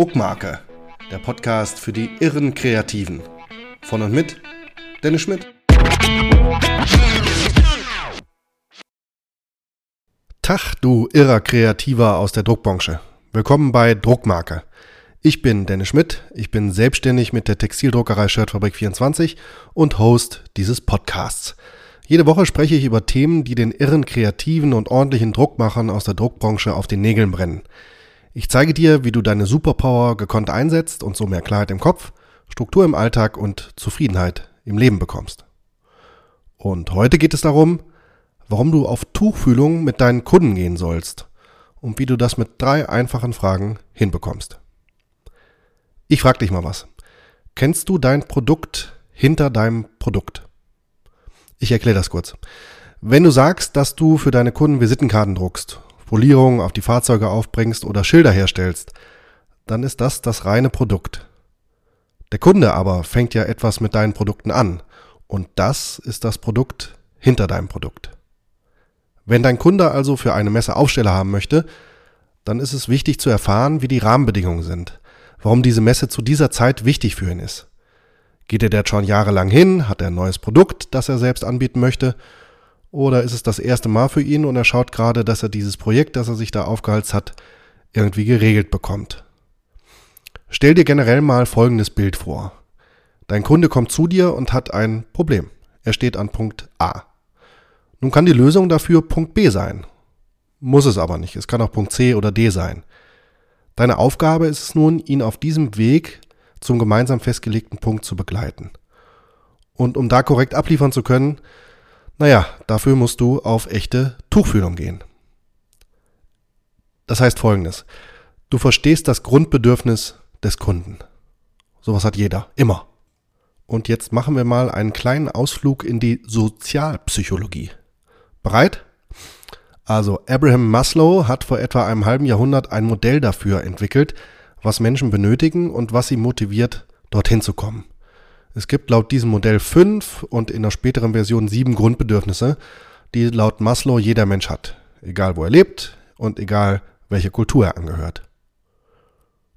Druckmarke, der Podcast für die irren Kreativen. Von und mit Dennis Schmidt. Tag, du irrer Kreativer aus der Druckbranche. Willkommen bei Druckmarke. Ich bin Dennis Schmidt, ich bin selbstständig mit der Textildruckerei Shirtfabrik 24 und Host dieses Podcasts. Jede Woche spreche ich über Themen, die den irren Kreativen und ordentlichen Druckmachern aus der Druckbranche auf den Nägeln brennen. Ich zeige dir, wie du deine Superpower gekonnt einsetzt und so mehr Klarheit im Kopf, Struktur im Alltag und Zufriedenheit im Leben bekommst. Und heute geht es darum, warum du auf Tuchfühlung mit deinen Kunden gehen sollst und wie du das mit drei einfachen Fragen hinbekommst. Ich frage dich mal was. Kennst du dein Produkt hinter deinem Produkt? Ich erkläre das kurz. Wenn du sagst, dass du für deine Kunden Visitenkarten druckst Polierung auf die Fahrzeuge aufbringst oder Schilder herstellst, dann ist das das reine Produkt. Der Kunde aber fängt ja etwas mit deinen Produkten an und das ist das Produkt hinter deinem Produkt. Wenn dein Kunde also für eine Messe Aufsteller haben möchte, dann ist es wichtig zu erfahren, wie die Rahmenbedingungen sind, warum diese Messe zu dieser Zeit wichtig für ihn ist. Geht er dort schon jahrelang hin, hat er ein neues Produkt, das er selbst anbieten möchte oder ist es das erste Mal für ihn und er schaut gerade, dass er dieses Projekt, das er sich da aufgehalten hat, irgendwie geregelt bekommt? Stell dir generell mal folgendes Bild vor. Dein Kunde kommt zu dir und hat ein Problem. Er steht an Punkt A. Nun kann die Lösung dafür Punkt B sein. Muss es aber nicht. Es kann auch Punkt C oder D sein. Deine Aufgabe ist es nun, ihn auf diesem Weg zum gemeinsam festgelegten Punkt zu begleiten. Und um da korrekt abliefern zu können, naja, dafür musst du auf echte Tuchfühlung gehen. Das heißt folgendes. Du verstehst das Grundbedürfnis des Kunden. Sowas hat jeder, immer. Und jetzt machen wir mal einen kleinen Ausflug in die Sozialpsychologie. Bereit? Also Abraham Maslow hat vor etwa einem halben Jahrhundert ein Modell dafür entwickelt, was Menschen benötigen und was sie motiviert, dorthin zu kommen. Es gibt laut diesem Modell fünf und in der späteren Version sieben Grundbedürfnisse, die laut Maslow jeder Mensch hat, egal wo er lebt und egal welche Kultur er angehört.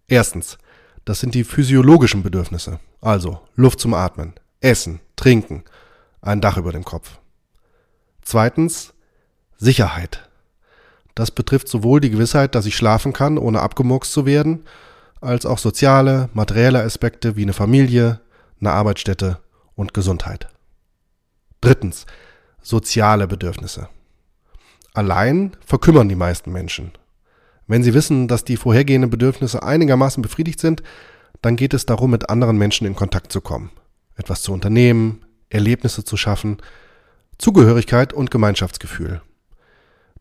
Erstens, das sind die physiologischen Bedürfnisse, also Luft zum Atmen, Essen, Trinken, ein Dach über dem Kopf. Zweitens, Sicherheit. Das betrifft sowohl die Gewissheit, dass ich schlafen kann, ohne abgemurkst zu werden, als auch soziale, materielle Aspekte wie eine Familie, eine Arbeitsstätte und Gesundheit. Drittens, soziale Bedürfnisse. Allein verkümmern die meisten Menschen. Wenn sie wissen, dass die vorhergehenden Bedürfnisse einigermaßen befriedigt sind, dann geht es darum, mit anderen Menschen in Kontakt zu kommen, etwas zu unternehmen, Erlebnisse zu schaffen, Zugehörigkeit und Gemeinschaftsgefühl.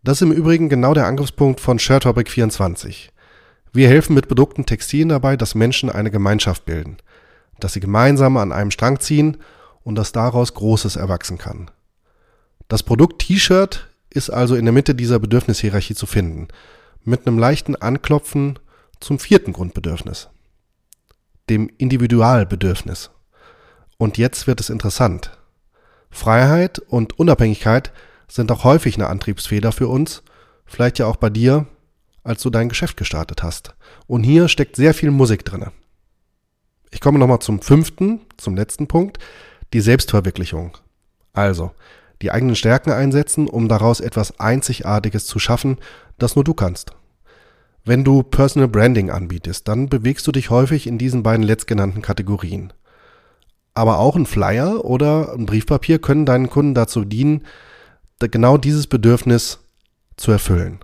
Das ist im Übrigen genau der Angriffspunkt von Shirtfabrik 24. Wir helfen mit Produkten Textilien dabei, dass Menschen eine Gemeinschaft bilden – dass sie gemeinsam an einem Strang ziehen und dass daraus Großes erwachsen kann. Das Produkt T-Shirt ist also in der Mitte dieser Bedürfnishierarchie zu finden, mit einem leichten Anklopfen zum vierten Grundbedürfnis, dem Individualbedürfnis. Und jetzt wird es interessant. Freiheit und Unabhängigkeit sind auch häufig eine Antriebsfeder für uns, vielleicht ja auch bei dir, als du dein Geschäft gestartet hast. Und hier steckt sehr viel Musik drinne. Ich komme nochmal zum fünften, zum letzten Punkt, die Selbstverwirklichung. Also, die eigenen Stärken einsetzen, um daraus etwas Einzigartiges zu schaffen, das nur du kannst. Wenn du Personal Branding anbietest, dann bewegst du dich häufig in diesen beiden letztgenannten Kategorien. Aber auch ein Flyer oder ein Briefpapier können deinen Kunden dazu dienen, genau dieses Bedürfnis zu erfüllen.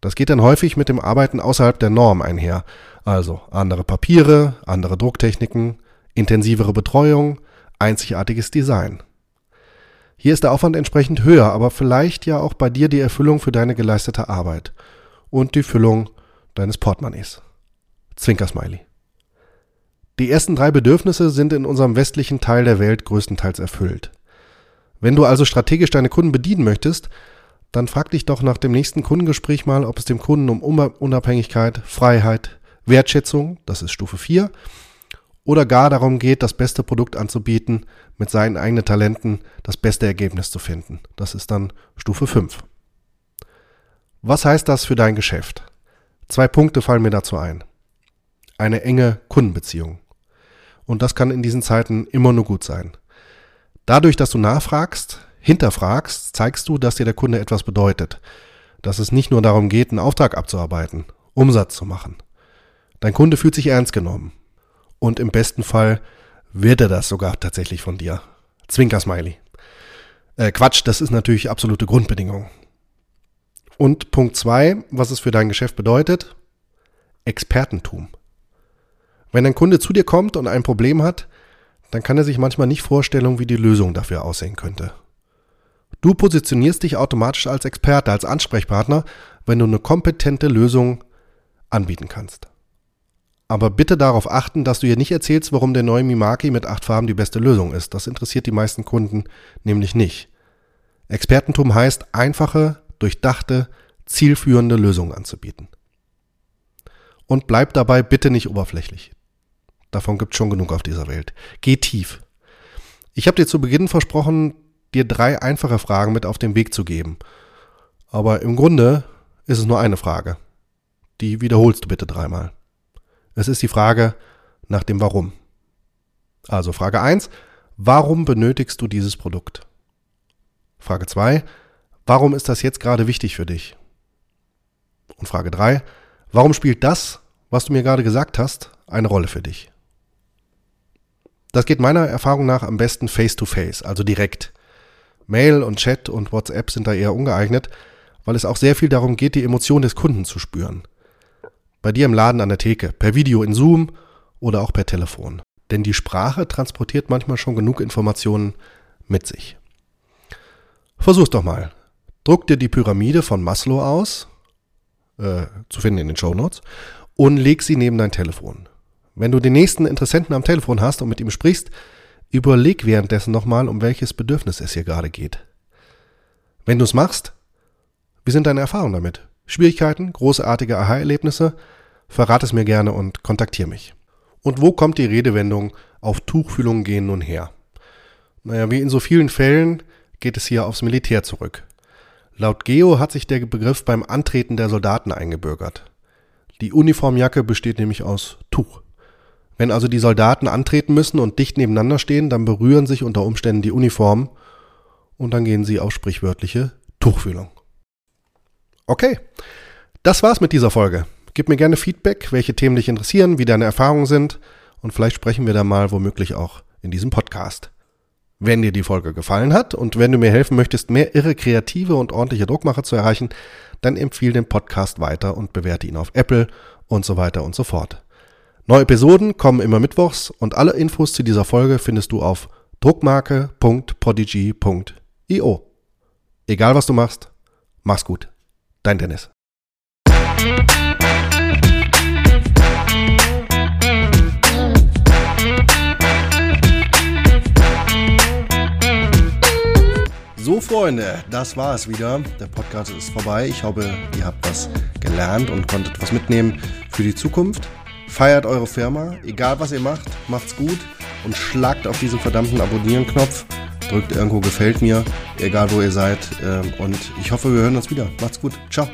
Das geht dann häufig mit dem Arbeiten außerhalb der Norm einher. Also andere Papiere, andere Drucktechniken, intensivere Betreuung, einzigartiges Design. Hier ist der Aufwand entsprechend höher, aber vielleicht ja auch bei dir die Erfüllung für deine geleistete Arbeit und die Füllung deines Portemonnaies. Zwinkersmiley. Die ersten drei Bedürfnisse sind in unserem westlichen Teil der Welt größtenteils erfüllt. Wenn du also strategisch deine Kunden bedienen möchtest, dann frag dich doch nach dem nächsten Kundengespräch mal, ob es dem Kunden um Unabhängigkeit, Freiheit, Wertschätzung, das ist Stufe 4, oder gar darum geht, das beste Produkt anzubieten, mit seinen eigenen Talenten das beste Ergebnis zu finden. Das ist dann Stufe 5. Was heißt das für dein Geschäft? Zwei Punkte fallen mir dazu ein. eine enge Kundenbeziehung. Und das kann in diesen Zeiten immer nur gut sein. Dadurch, dass du nachfragst, hinterfragst, zeigst du, dass dir der Kunde etwas bedeutet. Dass es nicht nur darum geht, einen Auftrag abzuarbeiten, Umsatz zu machen. Dein Kunde fühlt sich ernst genommen. Und im besten Fall wird er das sogar tatsächlich von dir. Zwinker-Smiley. Äh, Quatsch, das ist natürlich absolute Grundbedingung. Und Punkt zwei, was es für dein Geschäft bedeutet, Expertentum. Wenn ein Kunde zu dir kommt und ein Problem hat, dann kann er sich manchmal nicht vorstellen, wie die Lösung dafür aussehen könnte. Du positionierst dich automatisch als Experte, als Ansprechpartner, wenn du eine kompetente Lösung anbieten kannst. Aber bitte darauf achten, dass du hier nicht erzählst, warum der neue Mimaki mit acht Farben die beste Lösung ist. Das interessiert die meisten Kunden nämlich nicht. Expertentum heißt, einfache, durchdachte, zielführende Lösungen anzubieten. Und bleib dabei bitte nicht oberflächlich. Davon gibt es schon genug auf dieser Welt. Geh tief. Ich habe dir zu Beginn versprochen, dir drei einfache Fragen mit auf den Weg zu geben. Aber im Grunde ist es nur eine Frage. Die wiederholst du bitte dreimal. Es ist die Frage nach dem Warum. Also Frage 1, warum benötigst du dieses Produkt? Frage 2, warum ist das jetzt gerade wichtig für dich? Und Frage 3, warum spielt das, was du mir gerade gesagt hast, eine Rolle für dich? Das geht meiner Erfahrung nach am besten face-to-face, -face, also direkt. Mail und Chat und WhatsApp sind da eher ungeeignet, weil es auch sehr viel darum geht, die Emotion des Kunden zu spüren. Bei dir im Laden an der Theke, per Video in Zoom oder auch per Telefon. Denn die Sprache transportiert manchmal schon genug Informationen mit sich. Versuch's doch mal. Druck dir die Pyramide von Maslow aus, äh, zu finden in den Show Notes, und leg sie neben dein Telefon. Wenn du den nächsten Interessenten am Telefon hast und mit ihm sprichst, überleg währenddessen nochmal, um welches Bedürfnis es hier gerade geht. Wenn du es machst, wie sind deine Erfahrungen damit? Schwierigkeiten, großartige Aha-Erlebnisse? Verrat es mir gerne und kontaktiere mich. Und wo kommt die Redewendung auf Tuchfühlung gehen nun her? Naja, wie in so vielen Fällen geht es hier aufs Militär zurück. Laut Geo hat sich der Begriff beim Antreten der Soldaten eingebürgert. Die Uniformjacke besteht nämlich aus Tuch. Wenn also die Soldaten antreten müssen und dicht nebeneinander stehen, dann berühren sich unter Umständen die Uniformen und dann gehen sie auf sprichwörtliche Tuchfühlung. Okay, das war's mit dieser Folge. Gib mir gerne Feedback, welche Themen dich interessieren, wie deine Erfahrungen sind und vielleicht sprechen wir da mal womöglich auch in diesem Podcast. Wenn dir die Folge gefallen hat und wenn du mir helfen möchtest, mehr irre kreative und ordentliche Druckmacher zu erreichen, dann empfiehl den Podcast weiter und bewerte ihn auf Apple und so weiter und so fort. Neue Episoden kommen immer mittwochs und alle Infos zu dieser Folge findest du auf druckmarke.podigy.io. Egal was du machst, mach's gut. Dein Dennis. So, Freunde, das war es wieder. Der Podcast ist vorbei. Ich hoffe, ihr habt was gelernt und konntet was mitnehmen für die Zukunft. Feiert eure Firma, egal was ihr macht, macht's gut und schlagt auf diesen verdammten Abonnieren-Knopf drückt irgendwo gefällt mir, egal wo ihr seid. Ähm, und ich hoffe, wir hören uns wieder. Macht's gut. Ciao.